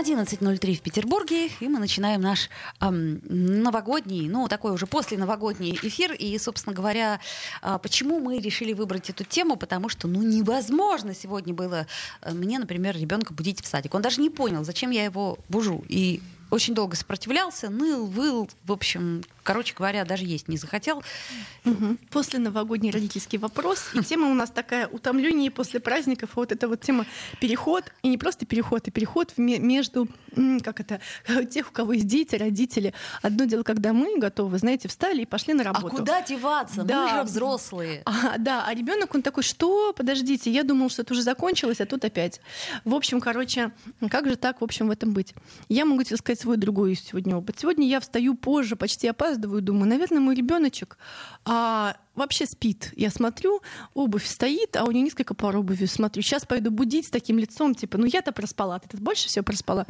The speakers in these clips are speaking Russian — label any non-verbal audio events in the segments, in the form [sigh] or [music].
11.03 в Петербурге, и мы начинаем наш эм, новогодний, ну, такой уже после новогодний эфир. И, собственно говоря, э, почему мы решили выбрать эту тему? Потому что, ну, невозможно сегодня было э, мне, например, ребенка будить в садик. Он даже не понял, зачем я его бужу. И очень долго сопротивлялся, ныл, выл, в общем, короче говоря, даже есть не захотел. Угу. После новогодний родительский вопрос. И тема у нас такая утомление после праздников. Вот это вот тема переход. И не просто переход, а переход между, как это, [laughs] тех, у кого есть дети, родители. Одно дело, когда мы готовы, знаете, встали и пошли на работу. А куда деваться? Да. Мы же взрослые. А, да, а ребенок он такой, что? Подождите, я думал, что это уже закончилось, а тут опять. В общем, короче, как же так, в общем, в этом быть? Я могу тебе сказать свой другой сегодня опыт. Сегодня я встаю позже, почти опаздываю, думаю, наверное, мой ребеночек а, вообще спит. Я смотрю, обувь стоит, а у нее несколько пар обуви. Смотрю, сейчас пойду будить с таким лицом, типа, ну я-то проспала, ты больше всего проспала.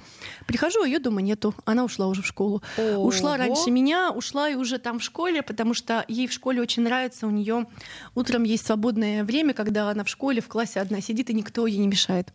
Прихожу, а ее дома нету. Она ушла уже в школу. Ого. Ушла раньше меня, ушла и уже там в школе, потому что ей в школе очень нравится. У нее утром есть свободное время, когда она в школе, в классе одна сидит, и никто ей не мешает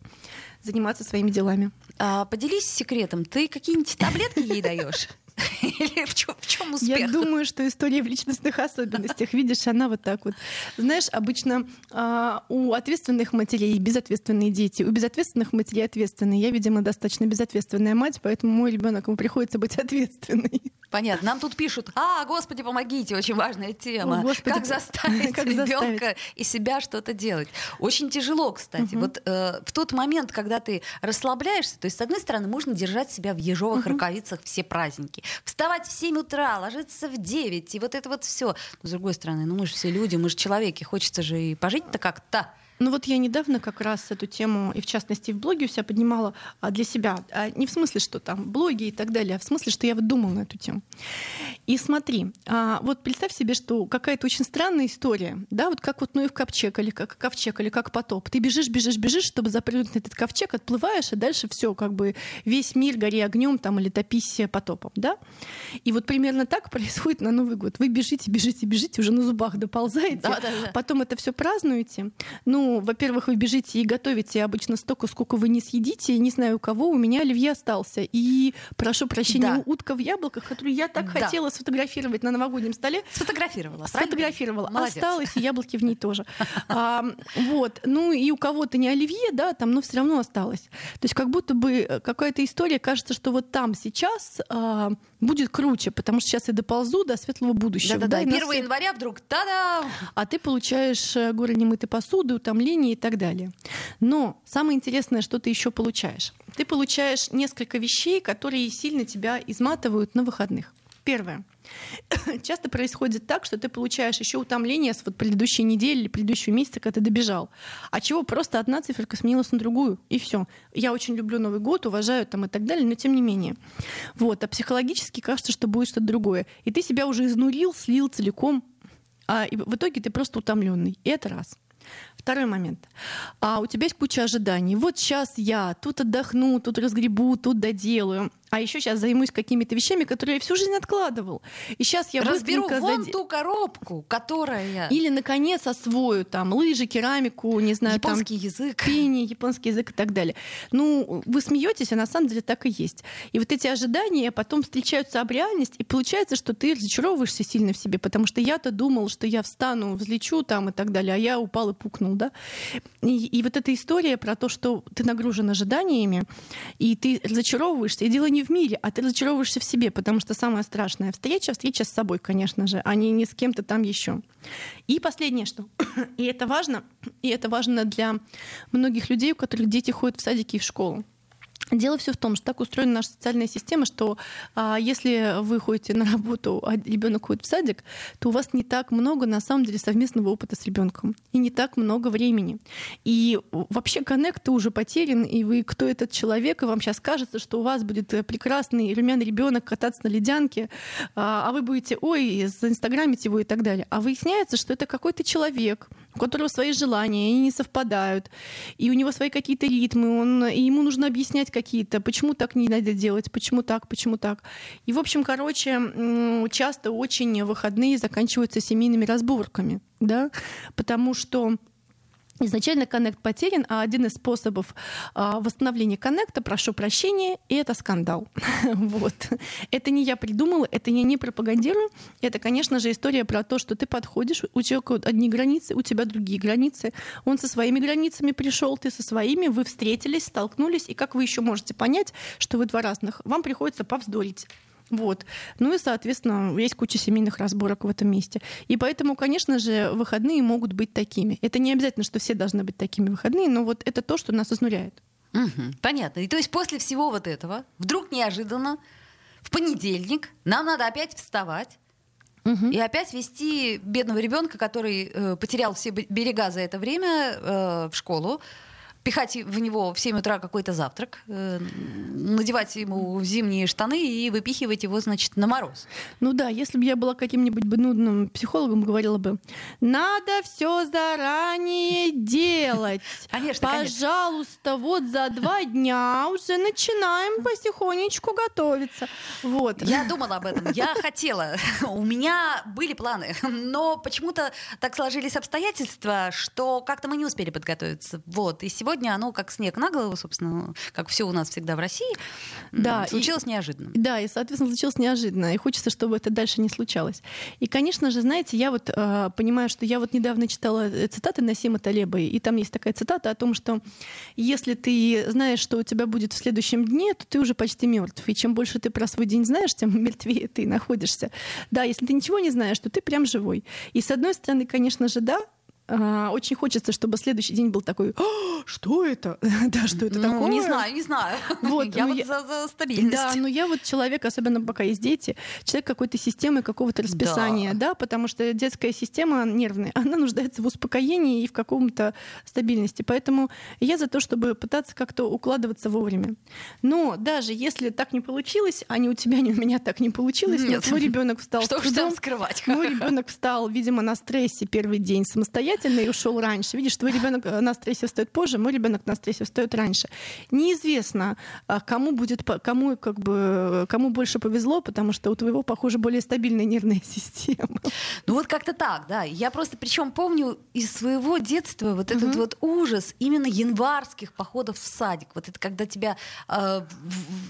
заниматься своими делами. А, поделись секретом. Ты какие-нибудь таблетки ей даешь? [laughs] Или в чем, в чем успех? Я думаю, что история в личностных особенностях. Видишь, она вот так вот. Знаешь, обычно э, у ответственных матерей безответственные дети, у безответственных матерей ответственные. Я, видимо, достаточно безответственная мать, поэтому мой ребенок ему приходится быть ответственной. Понятно. Нам тут пишут, а, господи, помогите, очень важная тема. О, господи, как [laughs] заставить как ребенка и себя что-то делать. Очень тяжело, кстати. Угу. Вот э, в тот момент, когда ты расслабляешься, то есть, с одной стороны, можно держать себя в ежовых угу. рукавицах все праздники. Вставать в 7 утра, ложиться в 9, и вот это вот все. Но, с другой стороны, ну мы же все люди, мы же человеки, хочется же и пожить-то как-то. Ну вот я недавно как раз эту тему, и в частности в блоге у себя поднимала а, для себя. А не в смысле, что там блоги и так далее, а в смысле, что я вот думала на эту тему. И смотри, а, вот представь себе, что какая-то очень странная история, да, вот как вот ну и в ковчег или как ковчег или как потоп. Ты бежишь, бежишь, бежишь, чтобы запрыгнуть на этот ковчег, отплываешь, и дальше все, как бы весь мир гори огнем там или топись потопом, да. И вот примерно так [laughs] происходит на Новый год. Вы бежите, бежите, бежите, уже на зубах доползаете, да, да, да. потом это все празднуете. Ну, ну, во-первых, вы бежите и готовите обычно столько, сколько вы не съедите. Не знаю, у кого, у меня оливье остался. И, прошу прощения, да. утка в яблоках, которую я так да. хотела сфотографировать на новогоднем столе. Сфотографировала. Сфотографировала. Молодец. Осталось, и яблоки в ней [laughs] тоже. А, вот. Ну, и у кого-то не оливье, да, там, но все равно осталось. То есть как будто бы э, какая-то история, кажется, что вот там сейчас а, будет круче, потому что сейчас я доползу до светлого будущего. Да-да-да. 1 нас... января вдруг та-да! А ты получаешь э, горы немытой посуды, утомление и так далее. Но самое интересное, что ты еще получаешь. Ты получаешь несколько вещей, которые сильно тебя изматывают на выходных. Первое. [coughs] Часто происходит так, что ты получаешь еще утомление с вот предыдущей недели или предыдущего месяца, когда ты добежал. А чего просто одна циферка сменилась на другую, и все. Я очень люблю Новый год, уважаю там и так далее, но тем не менее. Вот. А психологически кажется, что будет что-то другое. И ты себя уже изнурил, слил целиком, а и в итоге ты просто утомленный. И это раз. Второй момент. А у тебя есть куча ожиданий. Вот сейчас я тут отдохну, тут разгребу, тут доделаю а еще сейчас займусь какими-то вещами, которые я всю жизнь откладывал. И сейчас я разберу вон зад... ту коробку, которая или наконец освою там лыжи, керамику, не знаю, японский там, язык, пение, японский язык и так далее. Ну, вы смеетесь, а на самом деле так и есть. И вот эти ожидания потом встречаются об реальность, и получается, что ты разочаровываешься сильно в себе, потому что я-то думал, что я встану, взлечу там и так далее, а я упал и пукнул, да. И, и вот эта история про то, что ты нагружен ожиданиями, и ты разочаровываешься, и дело не в мире, а ты разочаровываешься в себе, потому что самая страшная встреча встреча с собой, конечно же, а не, не с кем-то там еще. И последнее, что, [clears throat] и это важно, [clears throat] и это важно для многих людей, у которых дети ходят в садики и в школу. Дело все в том, что так устроена наша социальная система, что а, если вы ходите на работу, а ребенок ходит в садик, то у вас не так много на самом деле совместного опыта с ребенком и не так много времени. И вообще коннект уже потерян, и вы кто этот человек, и вам сейчас кажется, что у вас будет э, прекрасный румяный ребенок кататься на ледянке, а, а вы будете, ой, заинстаграмить его и так далее. А выясняется, что это какой-то человек, у которого свои желания, они не совпадают, и у него свои какие-то ритмы, он, и ему нужно объяснять какие-то, почему так не надо делать, почему так, почему так. И, в общем, короче, часто очень выходные заканчиваются семейными разборками, да, потому что Изначально коннект потерян, а один из способов а, восстановления коннекта, прошу прощения, и это скандал. [laughs] вот. Это не я придумала, это я не пропагандирую. Это, конечно же, история про то, что ты подходишь, у человека одни границы, у тебя другие границы. Он со своими границами пришел, ты со своими, вы встретились, столкнулись, и как вы еще можете понять, что вы два разных? Вам приходится повздорить. Вот. Ну и, соответственно, есть куча семейных разборок в этом месте. И поэтому, конечно же, выходные могут быть такими. Это не обязательно, что все должны быть такими выходные, но вот это то, что нас изнуряет. Угу, понятно. И то есть после всего вот этого, вдруг неожиданно, в понедельник нам надо опять вставать, Угу. И опять вести бедного ребенка, который э, потерял все берега за это время э, в школу, пихать в него в 7 утра какой-то завтрак, э, надевать ему зимние штаны и выпихивать его, значит, на мороз. Ну да, если бы я была каким-нибудь бы нудным психологом, говорила бы, надо все заранее делать. [laughs] Конечно, Пожалуйста, конечно. вот за два дня уже начинаем потихонечку готовиться. Вот. Я думала об этом, я [laughs] хотела. У меня были планы, но почему-то так сложились обстоятельства, что как-то мы не успели подготовиться. Вот. И сегодня сегодня оно как снег на голову, собственно, как все у нас всегда в России, да, случилось и, неожиданно. Да, и, соответственно, случилось неожиданно. И хочется, чтобы это дальше не случалось. И, конечно же, знаете, я вот э, понимаю, что я вот недавно читала э, цитаты Насима Талеба, и там есть такая цитата о том, что если ты знаешь, что у тебя будет в следующем дне, то ты уже почти мертв. И чем больше ты про свой день знаешь, тем [laughs] мертвее ты находишься. Да, если ты ничего не знаешь, то ты прям живой. И с одной стороны, конечно же, да, очень хочется, чтобы следующий день был такой, «А, что это? [laughs] да, что это ну, такое? Не знаю, не знаю. [laughs] Вот, [laughs] я ну, вот я... За, за стабильность. Да, но я вот человек, особенно пока есть дети, человек какой-то системы, какого-то расписания, да. да, потому что детская система нервная, она нуждается в успокоении и в каком-то стабильности. Поэтому я за то, чтобы пытаться как-то укладываться вовремя. Но даже если так не получилось, а ни у тебя, ни у меня так не получилось, нет, мой ребенок встал что с трудом. скрывать? Мой ребенок встал, видимо, на стрессе первый день самостоятельно, самостоятельно и ушел раньше. Видишь, твой ребенок э, на стрессе встает позже, мой ребенок на стрессе встает раньше. Неизвестно, а, кому будет, кому как бы, кому больше повезло, потому что у твоего, похоже, более стабильная нервная [laughs] система. Ну вот как-то так, да. Я просто, причем помню из своего детства вот этот угу. вот ужас именно январских походов в садик. Вот это когда тебя э,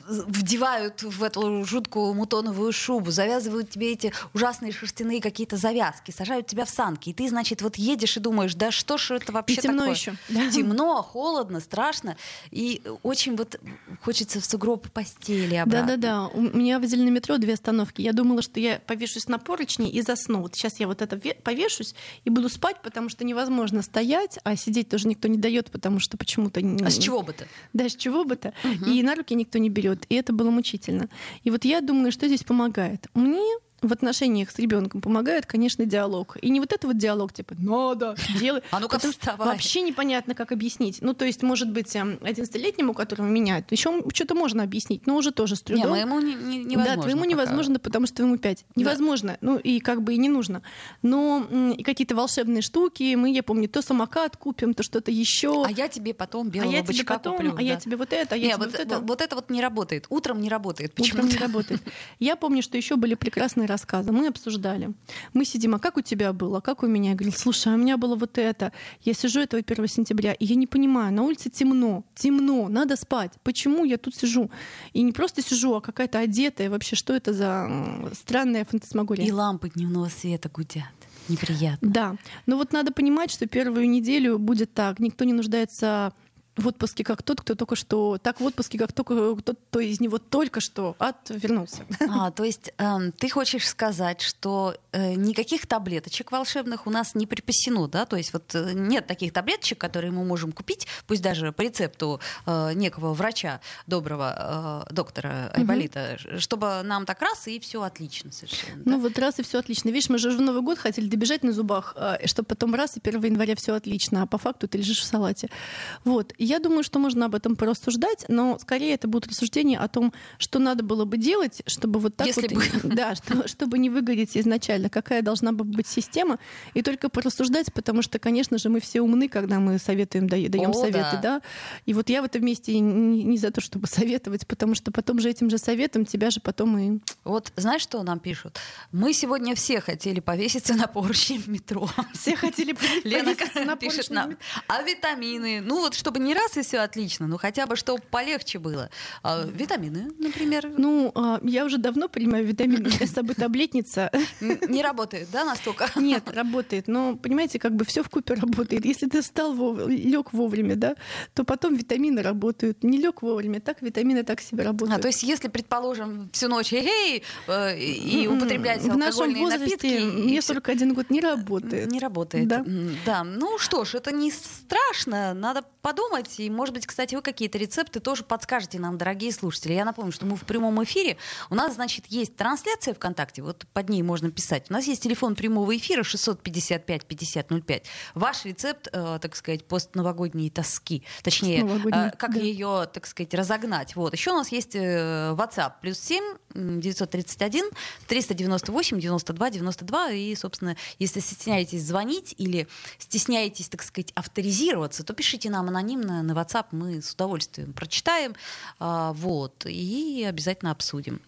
вдевают в эту жуткую мутоновую шубу, завязывают тебе эти ужасные шерстяные какие-то завязки, сажают тебя в санки, и ты, значит, вот едешь и думаешь, да что ж это вообще и темно такое? еще. [laughs] Темно, холодно, страшно. И очень вот хочется в сугроб постели обратно. Да-да-да. У меня возили на метро две остановки. Я думала, что я повешусь на поручни и засну. Вот сейчас я вот это повешусь и буду спать, потому что невозможно стоять, а сидеть тоже никто не дает, потому что почему-то... А с чего бы то? Да, с чего бы то. Угу. И на руки никто не берет. И это было мучительно. И вот я думаю, что здесь помогает. Мне в отношениях с ребенком помогает, конечно, диалог. И не вот это вот диалог, типа, надо, делай. А ну-ка вставай. Вообще непонятно, как объяснить. Ну, то есть, может быть, 11-летнему, эм, которого меняют, еще что-то можно объяснить, но уже тоже с трудом. Не, моему не, не, невозможно. Да, твоему пока. невозможно, потому что ему 5. Невозможно. Да. Ну, и как бы и не нужно. Но и какие-то волшебные штуки, мы, я помню, то самокат купим, то что-то еще. А я тебе потом белого а я тебе потом, куплю. А да. я тебе вот это, а я не, тебе вот, вот это. Вот это вот не работает. Утром не работает. Почему? Утром не работает. Я помню, что еще были прекрасные [laughs] рассказы. Мы обсуждали. Мы сидим, а как у тебя было, как у меня? Я говорю, слушай, а у меня было вот это. Я сижу этого 1 сентября, и я не понимаю, на улице темно, темно, надо спать. Почему я тут сижу? И не просто сижу, а какая-то одетая. Вообще, что это за странная фантасмагория? И лампы дневного света гудят. Неприятно. Да. Но вот надо понимать, что первую неделю будет так. Никто не нуждается в отпуске как тот, кто только что, так в отпуске как только тот, кто из него только что отвернулся. А, то есть э, ты хочешь сказать, что э, никаких таблеточек волшебных у нас не припасено, да? То есть вот э, нет таких таблеточек, которые мы можем купить, пусть даже по рецепту э, некого врача, доброго э, доктора Айболита, угу. чтобы нам так раз и все отлично совершенно. Ну да? вот раз и все отлично. Видишь, мы же в Новый год хотели добежать на зубах, э, чтобы потом раз и 1 января все отлично, а по факту ты лежишь в салате. Вот. Я думаю, что можно об этом порассуждать, но скорее это будут рассуждения о том, что надо было бы делать, чтобы вот так Если вот, бы. [laughs] да, что, чтобы не выгореть изначально, какая должна бы быть система, и только порассуждать, потому что, конечно же, мы все умны, когда мы советуем, даем О, советы, да. да. И вот я в этом месте не, не за то, чтобы советовать, потому что потом же этим же советом тебя же потом и Вот знаешь, что нам пишут? Мы сегодня все хотели повеситься на поручни в метро. все хотели [laughs] Лена повеситься на пишет нам. А витамины? Ну вот, чтобы не раз и все отлично, ну хотя бы, чтобы полегче было. А, витамины, например, Ну, а, я уже давно принимаю витамины, я с собой [laughs] таблетница. не работают, да, настолько? [laughs] Нет, работает. Но, понимаете, как бы все в купе работает. Если ты встал, лег вовремя, да, то потом витамины работают. Не лег вовремя, так витамины так себе работают. А, то есть, если, предположим, всю ночь эй, э, и употреблять В нашем алкогольные возрасте напитки... мне всё- 41 год не работает. Не работает. Да. Да. Ну что ж, это не страшно. Надо подумать. И, может быть, кстати, вы какие-то рецепты тоже подскажете нам, дорогие слушатели. Я напомню, что мы в прямом эфире. У нас, значит, есть трансляция ВКонтакте. Вот под ней можно писать. У нас есть телефон прямого эфира 655-5005. Ваш рецепт, э, так сказать, постновогодней тоски. Точнее, э, как да. ее, так сказать, разогнать. Вот. Еще у нас есть э, WhatsApp. Плюс 7 м, 931 398 92 92. И, собственно, если стесняетесь звонить или стесняетесь, так сказать, авторизироваться, то пишите нам анонимно на WhatsApp. Мы с удовольствием прочитаем. а, Вот. И обязательно обсудим.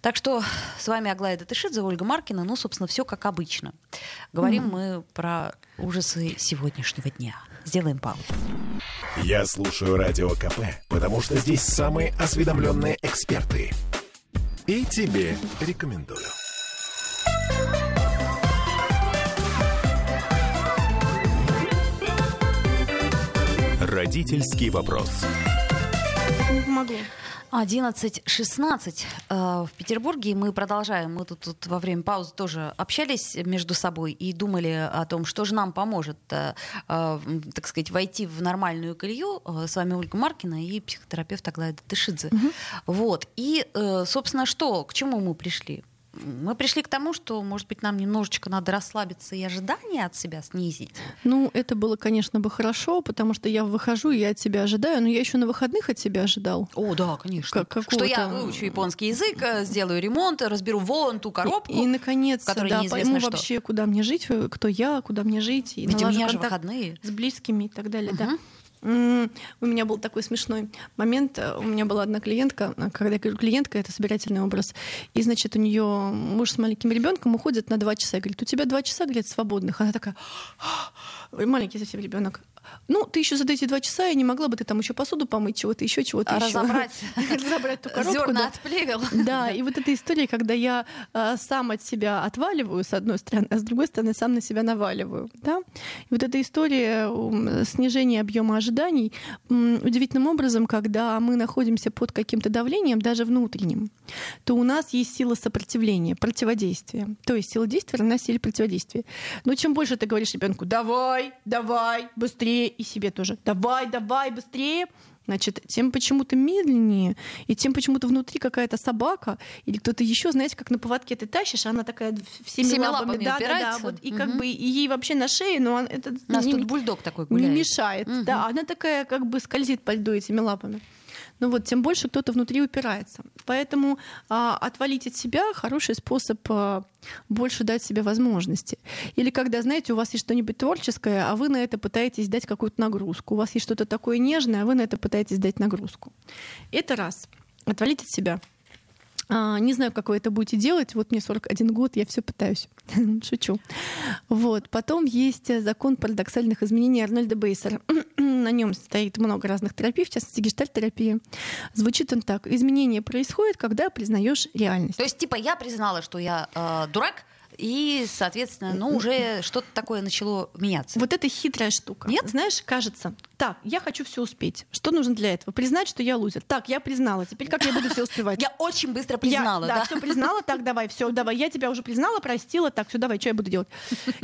Так что с вами Аглая Датышидзе, Ольга Маркина. Ну, собственно, все как обычно. Говорим мы про ужасы сегодняшнего дня. Сделаем паузу. Я слушаю Радио КП, потому что здесь самые осведомленные эксперты. И тебе рекомендую. Родительский вопрос. Не помогло. 11.16 э, в Петербурге. Мы продолжаем. Мы тут, тут во время паузы тоже общались между собой и думали о том, что же нам поможет, э, э, так сказать, войти в нормальную колею. С вами Ольга Маркина и психотерапевт Аглая Датышидзе. Вот. И, собственно, что, к чему мы пришли? Мы пришли к тому, что, может быть, нам немножечко надо расслабиться и ожидания от себя снизить. Ну, это было, конечно, бы хорошо, потому что я выхожу, и я от себя ожидаю, но я еще на выходных от себя ожидал. О, да, конечно. Как- что я выучу японский язык, э, сделаю ремонт, разберу вон ту коробку. И, и наконец, да, пойму что. вообще, куда мне жить, э, кто я, куда мне жить. И Ведь у меня же выходные. с близкими и так далее, да. У меня был такой смешной момент. У меня была одна клиентка, а, когда я говорю клиентка, это собирательный образ. И, значит, у нее муж с маленьким ребенком уходит на два часа. И говорит, у тебя два часа, говорит, свободных. Она такая, «Ой, маленький совсем ребенок. Ну, ты еще за эти два часа, я не могла бы ты там еще посуду помыть, чего-то еще, чего-то А еще. разобрать [laughs] Разобрать ту коробку. зерна от плевел. Да, и вот эта история, когда я а, сам от себя отваливаю, с одной стороны, а с другой стороны, сам на себя наваливаю. Да? И вот эта история снижения объема ожиданий удивительным образом, когда мы находимся под каким-то давлением, даже внутренним, то у нас есть сила сопротивления, противодействия. То есть сила действия равна силе противодействия. Но чем больше ты говоришь ребенку, давай, давай, быстрее, и себе тоже, давай, давай, быстрее, Значит, тем почему-то медленнее, и тем почему-то внутри какая-то собака или кто-то еще, знаете, как на поводке ты тащишь, а она такая всеми, Всеми лапами, лапами да, да, да, упирается. вот, и Мгм. как бы и ей вообще на шее, но он, это У нас не, тут бульдог такой не гуляет. мешает, Мгм. да, она такая как бы скользит по льду этими лапами. Ну вот, тем больше кто-то внутри упирается. Поэтому а, отвалить от себя хороший способ а, больше дать себе возможности. Или когда, знаете, у вас есть что-нибудь творческое, а вы на это пытаетесь дать какую-то нагрузку. У вас есть что-то такое нежное, а вы на это пытаетесь дать нагрузку. Это раз. Отвалить от себя. А, не знаю, как вы это будете делать. Вот мне 41 год, я все пытаюсь. [laughs] Шучу. Вот. Потом есть э, закон парадоксальных изменений Арнольда Бейсера. [clears throat] На нем стоит много разных терапий, в частности, гештальт-терапия. Звучит он так. Изменение происходит, когда признаешь реальность. То есть, типа, я признала, что я э, дурак, и, соответственно, ну, уже что-то такое начало меняться. Вот это хитрая штука. Нет? Знаешь, кажется, так, я хочу все успеть. Что нужно для этого? Признать, что я лузер. Так, я признала. Теперь как я буду все успевать? [laughs] Я очень быстро признала, Я, да? все признала, так, давай, все, давай. Я тебя уже признала, простила, так, все, давай, что я буду делать?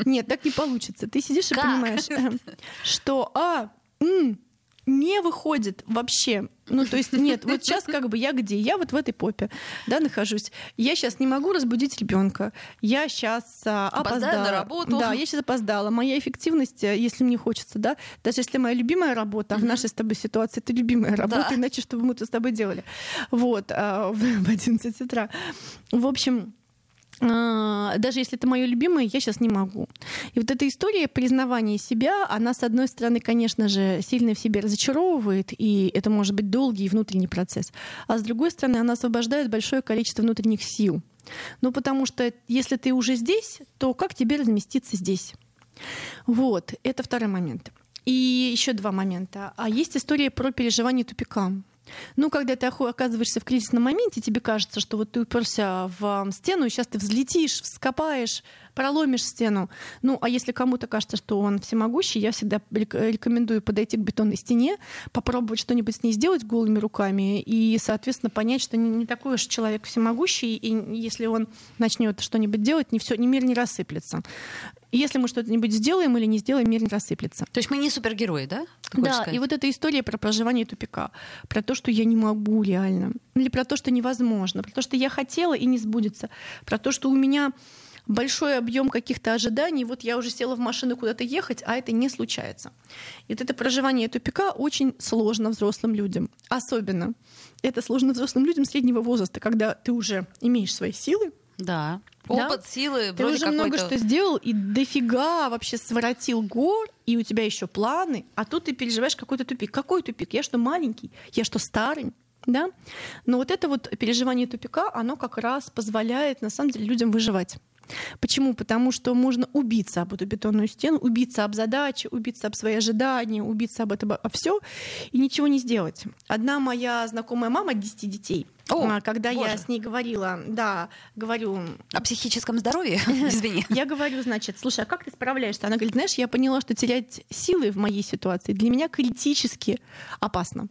Нет, так не получится. Ты сидишь и Как? понимаешь, [laughs] что, а, м, не выходит вообще. Ну, то есть нет, вот сейчас как бы я где? Я вот в этой попе, да, нахожусь. Я сейчас не могу разбудить ребенка. Я сейчас а, опоздала. на работу. Да, я сейчас опоздала. Моя эффективность, э, если мне хочется, да, даже если моя любимая работа, а в нашей с тобой ситуации это любимая работа, да. иначе что бы мы тут с тобой делали? Вот, а, [laughs] в 11 утра. В общем, даже если это мое любимое, я сейчас не могу. И вот эта история признавания себя, она, с одной стороны, конечно же, сильно в себе разочаровывает, и это может быть долгий внутренний процесс. А с другой стороны, она освобождает большое количество внутренних сил. Ну, потому что если ты уже здесь, то как тебе разместиться здесь? Вот, это второй момент. И еще два момента. А есть история про переживание тупика. Ну, когда ты оказываешься в кризисном моменте, тебе кажется, что вот ты уперся в стену, и сейчас ты взлетишь, вскопаешь, проломишь стену. Ну, а если кому-то кажется, что он всемогущий, я всегда рекомендую подойти к бетонной стене, попробовать что-нибудь с ней сделать голыми руками и, соответственно, понять, что не, не такой уж человек всемогущий, и если он начнет что-нибудь делать, не все, ни мир не рассыплется. Если мы что-нибудь сделаем или не сделаем, мир не рассыплется. То есть мы не супергерои, да? Да, и вот эта история про проживание тупика, про то, что я не могу реально, или про то, что невозможно, про то, что я хотела и не сбудется, про то, что у меня большой объем каких-то ожиданий, вот я уже села в машину куда-то ехать, а это не случается. И вот это проживание тупика очень сложно взрослым людям. Особенно это сложно взрослым людям среднего возраста, когда ты уже имеешь свои силы, да. Опыт, да? силы, Ты уже много что сделал и дофига вообще своротил гор, и у тебя еще планы, а тут ты переживаешь какой-то тупик. Какой тупик? Я что, маленький? Я что, старый? Да? Но вот это вот переживание тупика, оно как раз позволяет, на самом деле, людям выживать. Почему? Потому что можно убиться об эту бетонную стену, убиться об задачи, убиться об свои ожидания, убиться об этом, об все и ничего не сделать. Одна моя знакомая мама 10 детей, о, а, когда боже. я с ней говорила, да, говорю... О психическом здоровье? [laughs] Извини. Я говорю, значит, слушай, а как ты справляешься? Она говорит, знаешь, я поняла, что терять силы в моей ситуации для меня критически опасно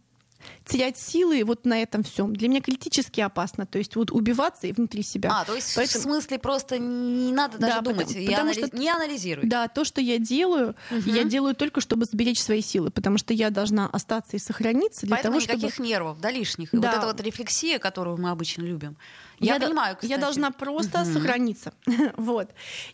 терять силы вот на этом всем для меня критически опасно. То есть вот убиваться и внутри себя. А, то есть Поэтому... в смысле просто не надо даже да, думать, потому, потому что, не анализируй. Да, то, что я делаю, угу. я делаю только, чтобы сберечь свои силы, потому что я должна остаться и сохраниться для Поэтому того, чтобы... никаких нервов, да, лишних. Да. вот эта вот рефлексия, которую мы обычно любим. Я, я понимаю, кстати. Я должна просто угу. сохраниться. [laughs] вот.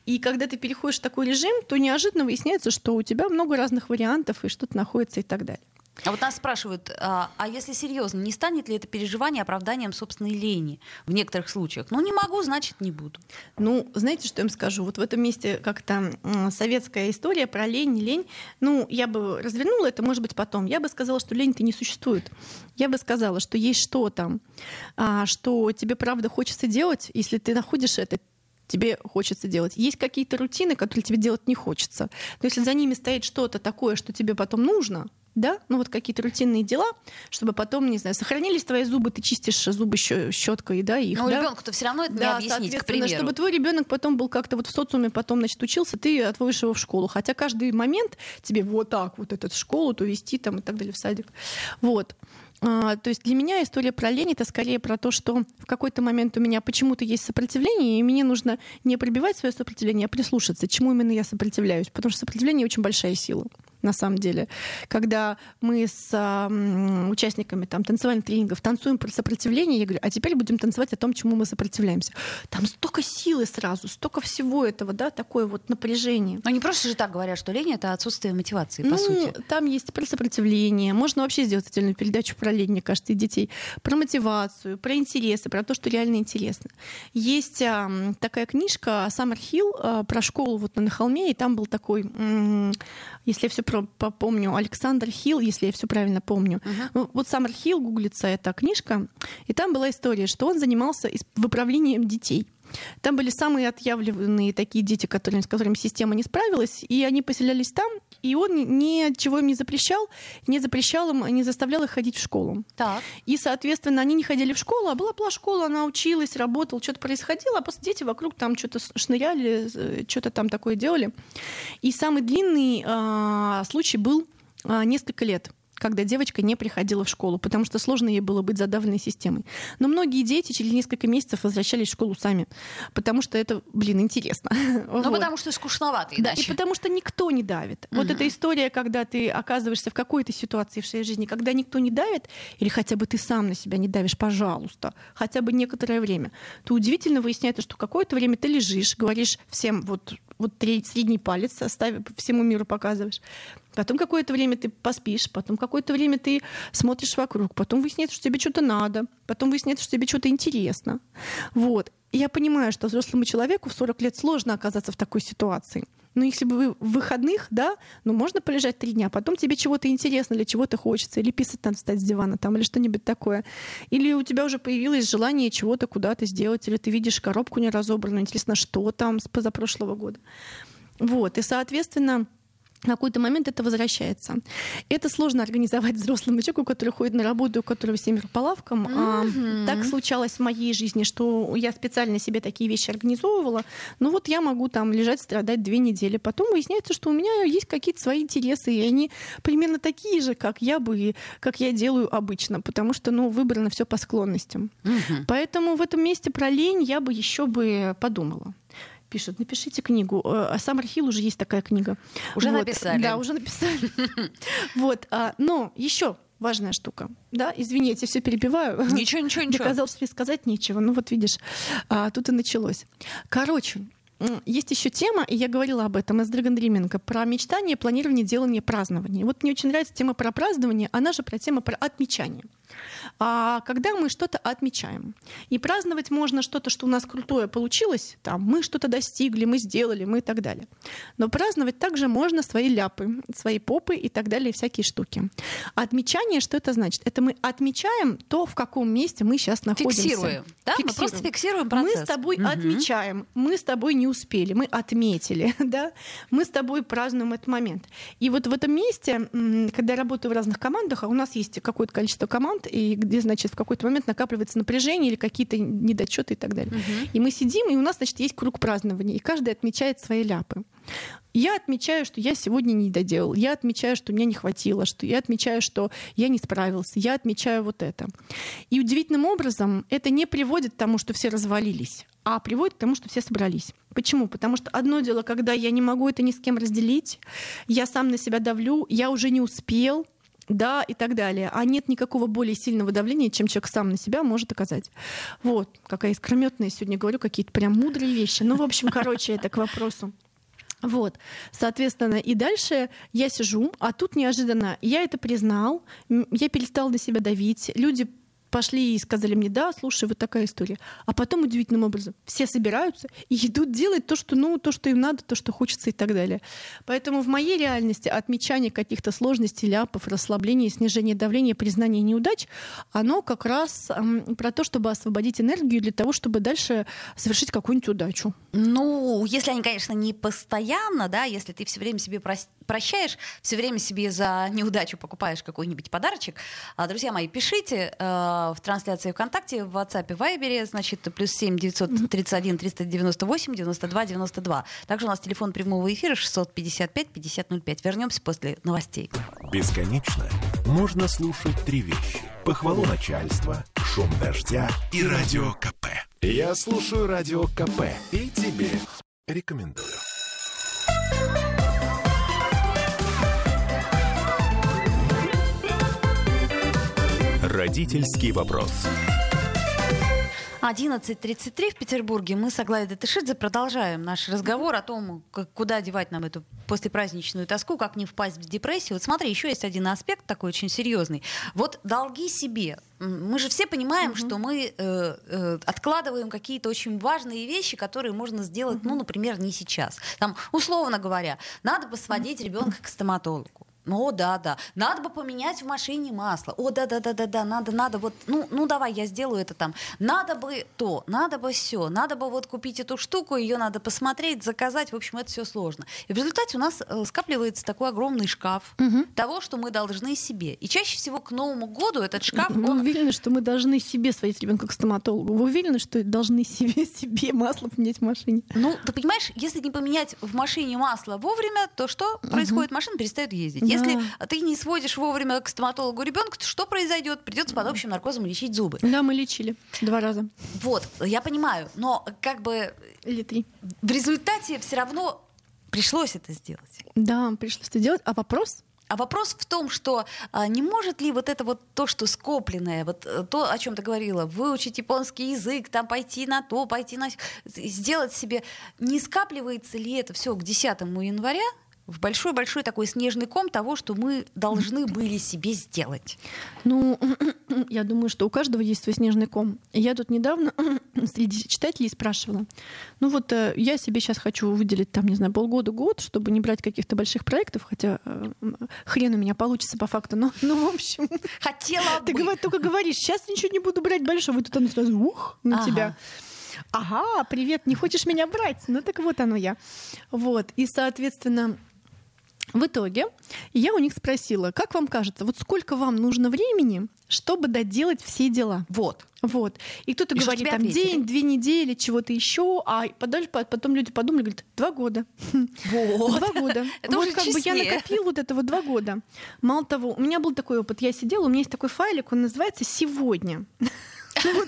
И когда ты переходишь в такой режим, то неожиданно выясняется, что у тебя много разных вариантов, и что-то находится и так далее. А вот нас спрашивают, а, а если серьезно, не станет ли это переживание оправданием собственной лени в некоторых случаях? Ну, не могу, значит, не буду. Ну, знаете, что я им скажу? Вот в этом месте как-то советская история про лень, не лень. Ну, я бы развернула это, может быть, потом. Я бы сказала, что лень-то не существует. Я бы сказала, что есть что-то, а, что тебе правда хочется делать, если ты находишь это, тебе хочется делать. Есть какие-то рутины, которые тебе делать не хочется. Но если за ними стоит что-то такое, что тебе потом нужно, да, ну вот какие-то рутинные дела, чтобы потом, не знаю, сохранились твои зубы, ты чистишь зубы щеткой, да, их. Но да? ребенку-то все равно это да, не объяснить, к примеру. чтобы твой ребенок потом был как-то вот в социуме, потом, значит, учился, ты отводишь его в школу. Хотя каждый момент тебе вот так вот этот школу, то вести там и так далее в садик. Вот. А, то есть для меня история про лень это скорее про то, что в какой-то момент у меня почему-то есть сопротивление, и мне нужно не пробивать свое сопротивление, а прислушаться, чему именно я сопротивляюсь. Потому что сопротивление очень большая сила на самом деле. Когда мы с э, участниками там, танцевальных тренингов танцуем про сопротивление, я говорю, а теперь будем танцевать о том, чему мы сопротивляемся. Там столько силы сразу, столько всего этого, да, такое вот напряжение. Но не просто же так говорят, что лень — это отсутствие мотивации, по ну, сути. Там есть про сопротивление. Можно вообще сделать отдельную передачу про лень, мне кажется, и детей. Про мотивацию, про интересы, про то, что реально интересно. Есть э, такая книжка Саммер Хилл э, про школу вот на холме, и там был такой, если я все помню, Александр Хилл, если я все правильно помню. Uh-huh. Вот Саммер Хилл гуглится эта книжка, и там была история, что он занимался выправлением детей. Там были самые отъявленные такие дети, которые, с которыми система не справилась, и они поселялись там, и он ничего им не запрещал, не запрещал им, не заставлял их ходить в школу. Так. И, соответственно, они не ходили в школу, а была была школа, она училась, работала, что-то происходило, а после дети вокруг там что-то шныряли, что-то там такое делали. И самый длинный э, случай был э, несколько лет когда девочка не приходила в школу, потому что сложно ей было быть задавленной системой. Но многие дети через несколько месяцев возвращались в школу сами, потому что это, блин, интересно. [laughs] Ну, вот. потому что скучновато. Да, и потому что никто не давит. Угу. Вот эта история, когда ты оказываешься в какой-то ситуации в своей жизни, когда никто не давит, или хотя бы ты сам на себя не давишь, пожалуйста, хотя бы некоторое время, то удивительно выясняется, что какое-то время ты лежишь, говоришь всем вот вот средний палец оставив, всему миру показываешь. Потом какое-то время ты поспишь, потом какое-то время ты смотришь вокруг, потом выясняется, что тебе что-то надо, потом выясняется, что тебе что-то интересно. Вот. И я понимаю, что взрослому человеку в 40 лет сложно оказаться в такой ситуации. Но если бы вы в выходных, да, ну можно полежать три дня, потом тебе чего-то интересно или чего-то хочется, или писать там встать с дивана там, или что-нибудь такое. Или у тебя уже появилось желание чего-то куда-то сделать, или ты видишь коробку не разобранную, интересно, что там с позапрошлого года. Вот, и, соответственно, в какой-то момент это возвращается. Это сложно организовать взрослому человеку, который ходит на работу, у которого семеро по лавкам. Mm-hmm. Так случалось в моей жизни, что я специально себе такие вещи организовывала. Ну вот я могу там лежать, страдать две недели. Потом выясняется, что у меня есть какие-то свои интересы, и они примерно такие же, как я бы, как я делаю обычно, потому что, ну, выбрано все по склонностям. Mm-hmm. Поэтому в этом месте про лень я бы еще бы подумала пишут, напишите книгу. Э, а сам Архил уже есть такая книга. Уже вот. написали. Да, уже написали. [laughs] Вот. А, но еще важная штука. Да, извини, я тебя все перебиваю. Ничего, ничего, ничего. Доказал, что сказать нечего. Ну вот видишь, а, тут и началось. Короче, есть еще тема, и я говорила об этом из Драгон Дрименко, про мечтание, планирование, делание, празднование. Вот мне очень нравится тема про празднование, она же про тему про отмечание а, когда мы что-то отмечаем. И праздновать можно что-то, что у нас крутое получилось, там, мы что-то достигли, мы сделали, мы и так далее. Но праздновать также можно свои ляпы, свои попы и так далее, всякие штуки. Отмечание, что это значит? Это мы отмечаем то, в каком месте мы сейчас находимся. Фиксируем. Да? Фиксируем. Мы просто фиксируем процесс. Мы с тобой угу. отмечаем, мы с тобой не успели, мы отметили, [laughs] да? мы с тобой празднуем этот момент. И вот в этом месте, когда я работаю в разных командах, а у нас есть какое-то количество команд, и где, значит, в какой-то момент накапливается напряжение или какие-то недочеты и так далее. Угу. И мы сидим, и у нас, значит, есть круг празднования, и каждый отмечает свои ляпы. Я отмечаю, что я сегодня не доделал. Я отмечаю, что мне не хватило, что я отмечаю, что я не справился. Я отмечаю вот это. И удивительным образом это не приводит к тому, что все развалились, а приводит к тому, что все собрались. Почему? Потому что одно дело, когда я не могу это ни с кем разделить, я сам на себя давлю, я уже не успел, да, и так далее. А нет никакого более сильного давления, чем человек сам на себя может оказать. Вот, какая искрометная сегодня говорю, какие-то прям мудрые вещи. Ну, в общем, короче, это к вопросу. Вот, соответственно, и дальше я сижу, а тут неожиданно я это признал, я перестал на себя давить, люди пошли и сказали мне, да, слушай, вот такая история. А потом удивительным образом все собираются и идут делать то, что, ну, то, что им надо, то, что хочется и так далее. Поэтому в моей реальности отмечание каких-то сложностей, ляпов, расслабления, снижение давления, признание неудач, оно как раз эм, про то, чтобы освободить энергию для того, чтобы дальше совершить какую-нибудь удачу. Ну, если они, конечно, не постоянно, да, если ты все время себе прощаешь, все время себе за неудачу покупаешь какой-нибудь подарочек. А, друзья мои, пишите э, в трансляции ВКонтакте, в WhatsApp и Viber, значит, плюс 7 931 398 92 92. Также у нас телефон прямого эфира 655 5005. Вернемся после новостей. Бесконечно можно слушать три вещи. Похвалу начальства, шум дождя и радио КП. Я слушаю радио КП и тебе рекомендую. Родительский вопрос. 11.33 в Петербурге. Мы с Аглаей Датышидзе продолжаем наш разговор о том, как, куда девать нам эту послепраздничную тоску, как не впасть в депрессию. Вот смотри, еще есть один аспект такой очень серьезный. Вот долги себе. Мы же все понимаем, угу. что мы э, э, откладываем какие-то очень важные вещи, которые можно сделать, угу. ну, например, не сейчас. Там, условно говоря, надо бы сводить ребенка к стоматологу. О, да, да. Надо бы поменять в машине масло. О, да, да, да, да, да. Надо, надо вот, ну, ну давай, я сделаю это там. Надо бы то, надо бы все, надо бы вот купить эту штуку, ее надо посмотреть, заказать. В общем, это все сложно. И в результате у нас э, скапливается такой огромный шкаф угу. того, что мы должны себе. И чаще всего к Новому году этот шкаф. Вы он... уверены, что мы должны себе сводить ребенка к стоматологу? Вы уверены, что должны себе [laughs] себе масло поменять в машине? Ну, ты понимаешь, если не поменять в машине масло вовремя, то что происходит? Машина перестает ездить Если ты не сводишь вовремя к стоматологу ребенка, то что произойдет? Придется под общим наркозом лечить зубы. Да, мы лечили два раза. Вот, я понимаю, но как бы или три. В результате все равно пришлось это сделать. Да, пришлось это делать. А вопрос? А вопрос в том, что а, не может ли вот это вот то, что скопленное, вот э, то, о чем ты говорила, выучить японский язык, там пойти на то, пойти на сделать себе, не скапливается ли это все к 10 января, в большой-большой такой снежный ком того, что мы должны были себе сделать? Ну, [clears throat] я думаю, что у каждого есть свой снежный ком. Я тут недавно [clears throat] среди читателей спрашивала. Ну вот э, я себе сейчас хочу выделить там, не знаю, полгода-год, чтобы не брать каких-то больших проектов, хотя э, хрен у меня получится по факту, но, [laughs] ну, в общем... Хотела бы. Ты только говоришь, сейчас ничего не буду брать большого, и тут оно сразу ух на ага. тебя. Ага, привет, не хочешь меня брать? Ну так вот оно я. Вот, и, соответственно, в итоге я у них спросила, как вам кажется, вот сколько вам нужно времени, чтобы доделать все дела? Вот. Вот. И кто-то и говорит, там ответили? день, две недели, чего-то еще, а потом люди подумали, говорят, два года. Вот. Два года. [laughs] Это вот как бы я накопил вот это вот два года. Мало того, у меня был такой опыт. Я сидела, у меня есть такой файлик, он называется «Сегодня». Ну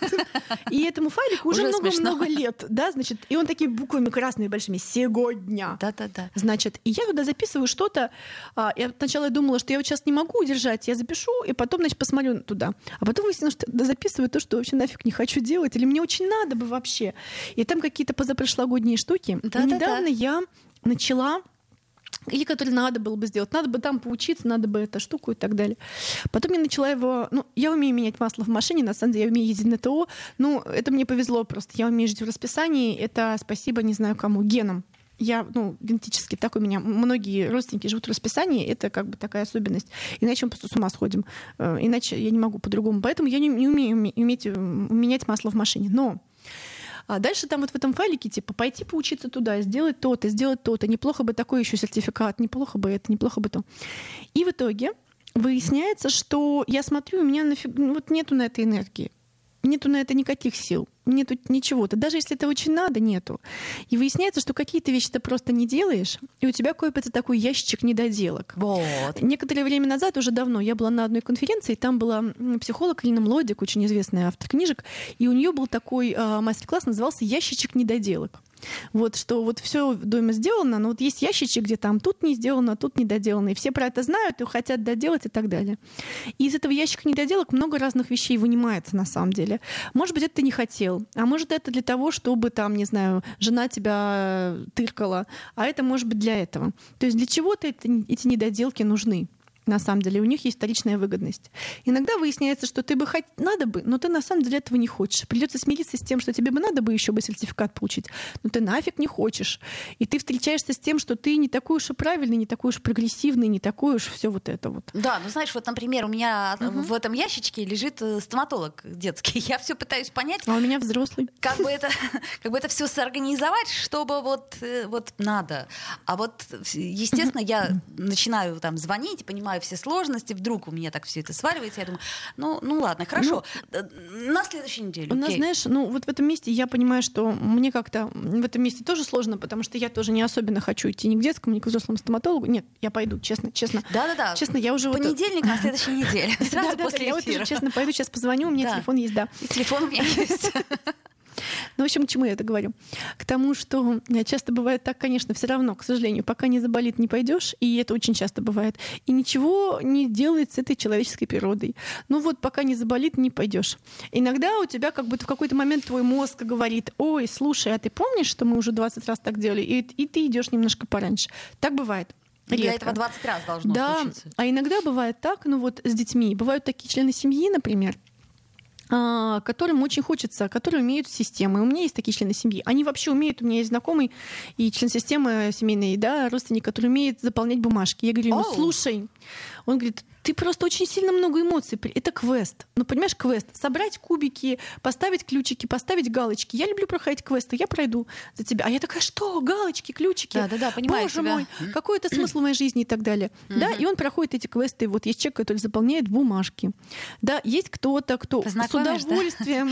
и этому файлику уже много-много лет, да, значит, и он такими буквами красными большими «Сегодня». Да-да-да. Значит, и я туда записываю что-то. А, я сначала думала, что я вот сейчас не могу удержать, я запишу, и потом, значит, посмотрю туда. А потом выяснилось, что записываю то, что вообще нафиг не хочу делать, или мне очень надо бы вообще. И там какие-то позапрошлогодние штуки. Недавно я начала или который надо было бы сделать. Надо бы там поучиться, надо бы эту штуку и так далее. Потом я начала его... Ну, я умею менять масло в машине, на самом деле, я умею ездить на ТО. Ну, это мне повезло просто. Я умею жить в расписании. Это спасибо, не знаю кому, генам. Я, ну, генетически так у меня. Многие родственники живут в расписании. Это как бы такая особенность. Иначе мы просто с ума сходим. Э, иначе я не могу по-другому. Поэтому я не, не умею уметь менять масло в машине. Но а дальше там вот в этом файлике, типа, пойти поучиться туда, сделать то-то, сделать то-то. Неплохо бы такой еще сертификат, неплохо бы это, неплохо бы то. И в итоге выясняется, что я смотрю, у меня нафиг, ну, вот нету на это энергии нету на это никаких сил, нету ничего-то. Даже если это очень надо, нету. И выясняется, что какие-то вещи ты просто не делаешь, и у тебя копится такой ящичек недоделок. Вот. Некоторое время назад, уже давно, я была на одной конференции, там была психолог Лина Млодик, очень известный автор книжек, и у нее был такой э, мастер-класс, назывался «Ящичек недоделок». Вот что вот все в доме сделано, но вот есть ящичек, где там тут не сделано, тут не доделано. И все про это знают и хотят доделать и так далее. И из этого ящика недоделок много разных вещей вынимается на самом деле. Может быть, это ты не хотел, а может, это для того, чтобы там, не знаю, жена тебя тыркала, а это может быть для этого. То есть для чего-то эти недоделки нужны на самом деле, у них есть вторичная выгодность. Иногда выясняется, что ты бы хоть надо бы, но ты на самом деле этого не хочешь. Придется смириться с тем, что тебе бы надо бы еще бы сертификат получить, но ты нафиг не хочешь. И ты встречаешься с тем, что ты не такой уж и правильный, не такой уж прогрессивный, не такой уж все вот это вот. Да, ну знаешь, вот, например, у меня угу. в этом ящичке лежит э, стоматолог детский. [laughs] Я все пытаюсь понять. А у меня взрослый. Как бы это, [laughs] как бы это все сорганизовать, чтобы вот, э, вот надо. А вот, естественно, я [clears throat] начинаю там звонить, понимаю, все сложности, вдруг у меня так все это сваливается, я думаю, ну, ну ладно, хорошо, ну, э, на следующей неделе. У нас, знаешь, ну вот в этом месте я понимаю, что мне как-то в этом месте тоже сложно, потому что я тоже не особенно хочу идти ни к детскому, ни к взрослому стоматологу. Нет, я пойду, честно, честно. Да-да-да. Честно, я уже... Понедельник на следующей неделе, [laughs] сразу после эфира. Я вот честно пойду, сейчас позвоню, у меня телефон есть, да. И телефон у меня есть. [laughs] Ну, в общем, к чему я это говорю? К тому, что часто бывает так, конечно, все равно, к сожалению, пока не заболит, не пойдешь, и это очень часто бывает. И ничего не делает с этой человеческой природой. Ну вот, пока не заболит, не пойдешь. Иногда у тебя как будто в какой-то момент твой мозг говорит, ой, слушай, а ты помнишь, что мы уже 20 раз так делали? И, и ты идешь немножко пораньше. Так бывает. Редко. Для этого 20 раз должно да, случиться. А иногда бывает так, ну вот с детьми. Бывают такие члены семьи, например, которым очень хочется, которые умеют системы. У меня есть такие члены семьи. Они вообще умеют, у меня есть знакомый и член системы семейной, да, родственник, который умеет заполнять бумажки. Я говорю, ну слушай, он говорит, ты просто очень сильно много эмоций. Это квест. Ну, понимаешь, квест. Собрать кубики, поставить ключики, поставить галочки. Я люблю проходить квесты, я пройду за тебя. А я такая, что? Галочки, ключики? Да, да, да, понимаю Боже тебя. мой, какой это смысл в моей жизни и так далее. Да, и он проходит эти квесты. Вот есть человек, который заполняет бумажки. Да, есть кто-то, кто С удовольствием.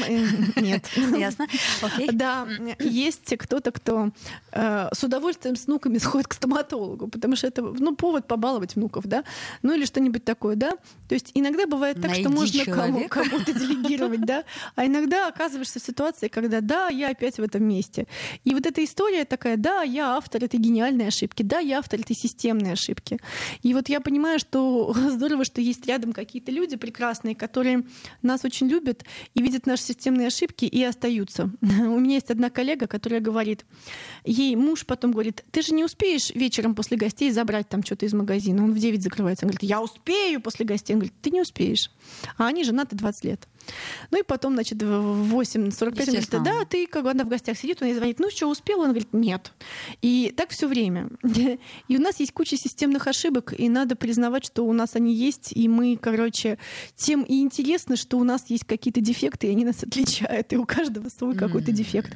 Да? [laughs] Нет. Ясно. Окей. Да, есть кто-то, кто э, с удовольствием с внуками сходит к стоматологу, потому что это ну, повод побаловать внуков, да, ну или что-нибудь такое, да. То есть иногда бывает так, Найди что можно кому, кому-то делегировать, да, а иногда оказываешься в ситуации, когда да, я опять в этом месте. И вот эта история такая, да, я автор этой гениальной ошибки, да, я автор этой системной ошибки. И вот я понимаю, что [laughs] здорово, что есть рядом какие-то люди прекрасные, которые нас очень любят и видят наши системные ошибки и остаются. [laughs] У меня есть одна коллега, которая говорит, ей муж потом говорит, ты же не успеешь вечером после гостей забрать там что-то из магазина. Он в 9 закрывается. Он говорит, я успею после гостей. Он говорит, ты не успеешь. А они женаты 20 лет. Ну и потом, значит, в 8.45 он говорит, да, ты, как бы, она в гостях сидит, он ей звонит, ну что, успела? Он говорит, нет. И так все время. [laughs] И у нас есть куча системных ошибок, и надо признавать, что у нас они есть, и мы, короче, тем и интересно, что у нас есть какие-то дефекты, и они нас [laughs] отличают, и у каждого свой какой-то дефект.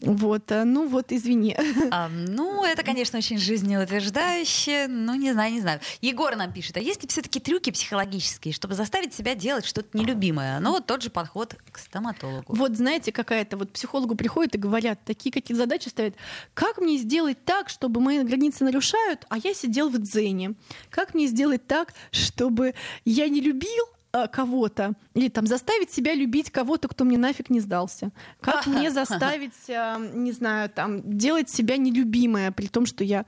Вот, а, ну вот, извини. А, ну, это, конечно, очень жизнеутверждающе. Ну, не знаю, не знаю. Егор нам пишет, а есть ли все-таки трюки психологические, чтобы заставить себя делать что-то нелюбимое? Ну, вот тот же подход к стоматологу. Вот знаете, какая-то вот психологу приходит и говорят, такие какие задачи ставят. Как мне сделать так, чтобы мои границы нарушают, а я сидел в дзене? Как мне сделать так, чтобы я не любил а, кого-то или там заставить себя любить кого-то, кто мне нафиг не сдался. Как [laughs] мне заставить, а, не знаю, там делать себя нелюбимое, при том, что я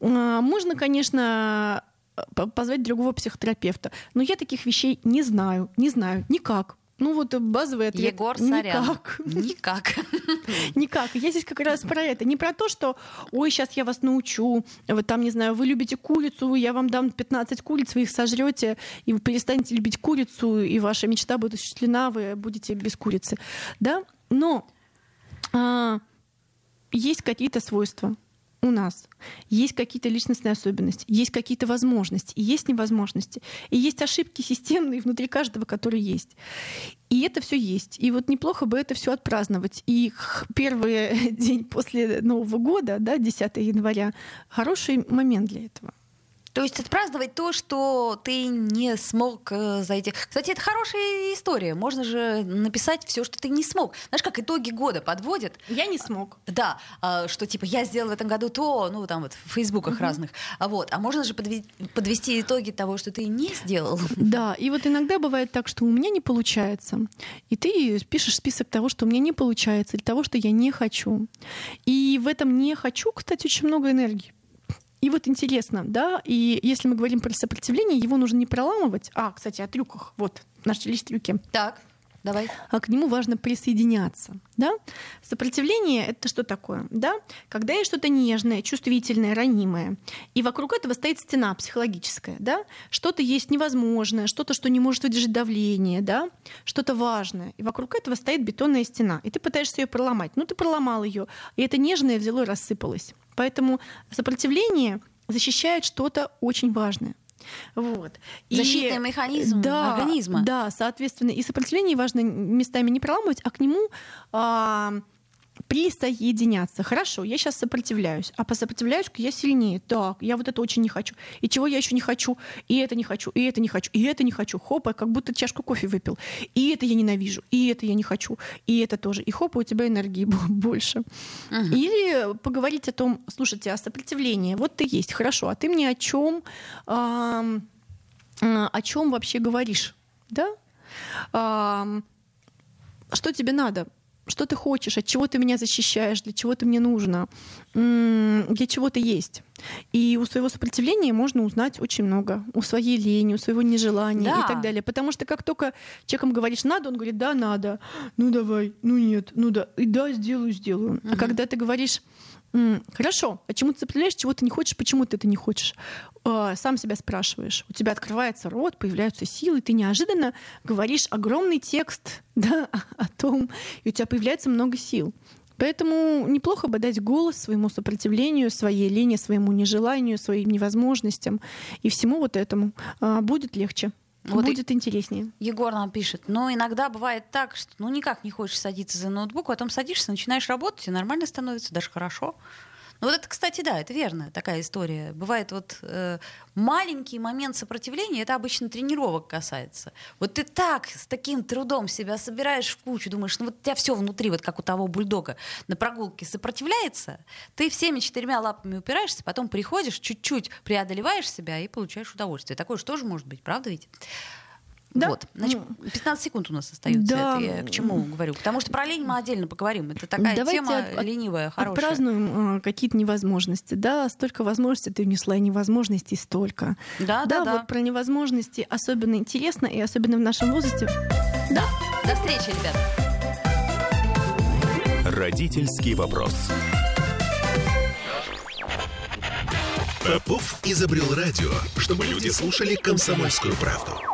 А, можно, конечно, позвать другого психотерапевта, но я таких вещей не знаю, не знаю никак. Ну вот базовый ответ. Егор Сорян. Никак. [laughs] Никак. [laughs] Никак. Я здесь как раз про это. Не про то, что, ой, сейчас я вас научу, вот там, не знаю, вы любите курицу, я вам дам 15 куриц, вы их сожрете, и вы перестанете любить курицу, и ваша мечта будет осуществлена, вы будете без курицы. Да? Но а, есть какие-то свойства у нас. Есть какие-то личностные особенности, есть какие-то возможности, есть невозможности. И есть ошибки системные внутри каждого, которые есть. И это все есть. И вот неплохо бы это все отпраздновать. И первый [laughs] день после Нового года, да, 10 января, хороший момент для этого. То есть отпраздновать то, что ты не смог э, зайти. Кстати, это хорошая история. Можно же написать все, что ты не смог. Знаешь, как итоги года подводят. Я не смог. Да, а, что типа я сделал в этом году то, ну там вот в фейсбуках разных. А вот, а можно же подве- подвести итоги того, что ты не сделал. [laughs] Да, и вот иногда бывает так, что у меня не получается. И ты пишешь список того, что у меня не получается, или того, что я не хочу. И в этом не хочу, кстати, очень много энергии. И вот интересно, да, и если мы говорим про сопротивление, его нужно не проламывать. А, кстати, о трюках. Вот, начались трюки. Так, давай. а к нему важно присоединяться. Да? Сопротивление — это что такое? Да? Когда есть что-то нежное, чувствительное, ранимое, и вокруг этого стоит стена психологическая, да? что-то есть невозможное, что-то, что не может выдержать давление, да? что-то важное, и вокруг этого стоит бетонная стена, и ты пытаешься ее проломать. Ну, ты проломал ее, и это нежное взяло и рассыпалось. Поэтому сопротивление защищает что-то очень важное. Вот. И- Защитный механизм да, организма. Да, соответственно, и сопротивление важно местами не проламывать, а к нему а, присоединяться. Хорошо, я сейчас сопротивляюсь, а посопротивляюсь я сильнее. Так, я вот это очень не хочу. И чего я еще не хочу? И это не хочу, и это не хочу, и это не хочу. Хопа, как будто чашку кофе выпил. И это я ненавижу, и это я не хочу, и это тоже. И хопа, у тебя энергии [laughs] бо- больше. Или поговорить о том, слушайте, а сопротивление, вот ты есть, хорошо, а ты мне о чем, а, о чем вообще говоришь, да? Ам, что тебе надо? Что ты хочешь? От чего ты меня защищаешь? Для чего ты мне нужно? М, Для чего ты есть? И у своего сопротивления можно узнать очень много. У своей лени, у своего нежелания Да. и так далее. Потому что как только человеком говоришь «надо», он говорит «да, надо». Ну давай, ну нет, ну да. И да, сделаю, сделаю. А когда ты говоришь «М, Хорошо, а чему ты сопротивляешь, чего ты не хочешь, почему ты это не хочешь? А, Сам себя спрашиваешь. У тебя открывается рот, появляются силы, ты неожиданно говоришь огромный текст [laughs] да, о том, и у тебя появляется много сил. Поэтому неплохо бы дать голос своему сопротивлению, своей лени, своему нежеланию, своим невозможностям и всему вот этому. А, Будет легче, Вот и- будет интереснее. Егор нам пишет, но иногда бывает так, что ну никак не хочешь садиться за ноутбук, потом садишься, начинаешь работать, и нормально становится, даже хорошо. Ну вот это, кстати, да, это верно, такая история. Бывает вот э, маленький момент сопротивления, это обычно тренировок касается. Вот ты так с таким трудом себя собираешь в кучу, думаешь, ну вот у тебя все внутри, вот как у того бульдога на прогулке сопротивляется, ты всеми четырьмя лапами упираешься, потом приходишь, чуть-чуть преодолеваешь себя и получаешь удовольствие. Такое же тоже может быть, правда ведь? Да? Вот. Значит, 15 ну, секунд у нас остается. Да. Это я к чему говорю? Потому что про лень мы отдельно поговорим. Это такая Давайте тема от, ленивая, хорошая. Отпразднуем э, какие-то невозможности. Да, столько возможностей ты внесла, и невозможностей столько. Да, да, да. Вот про невозможности особенно интересно, и особенно в нашем возрасте. Да. До встречи, ребята. Родительский вопрос. Попов изобрел радио, чтобы люди слушали комсомольскую правду.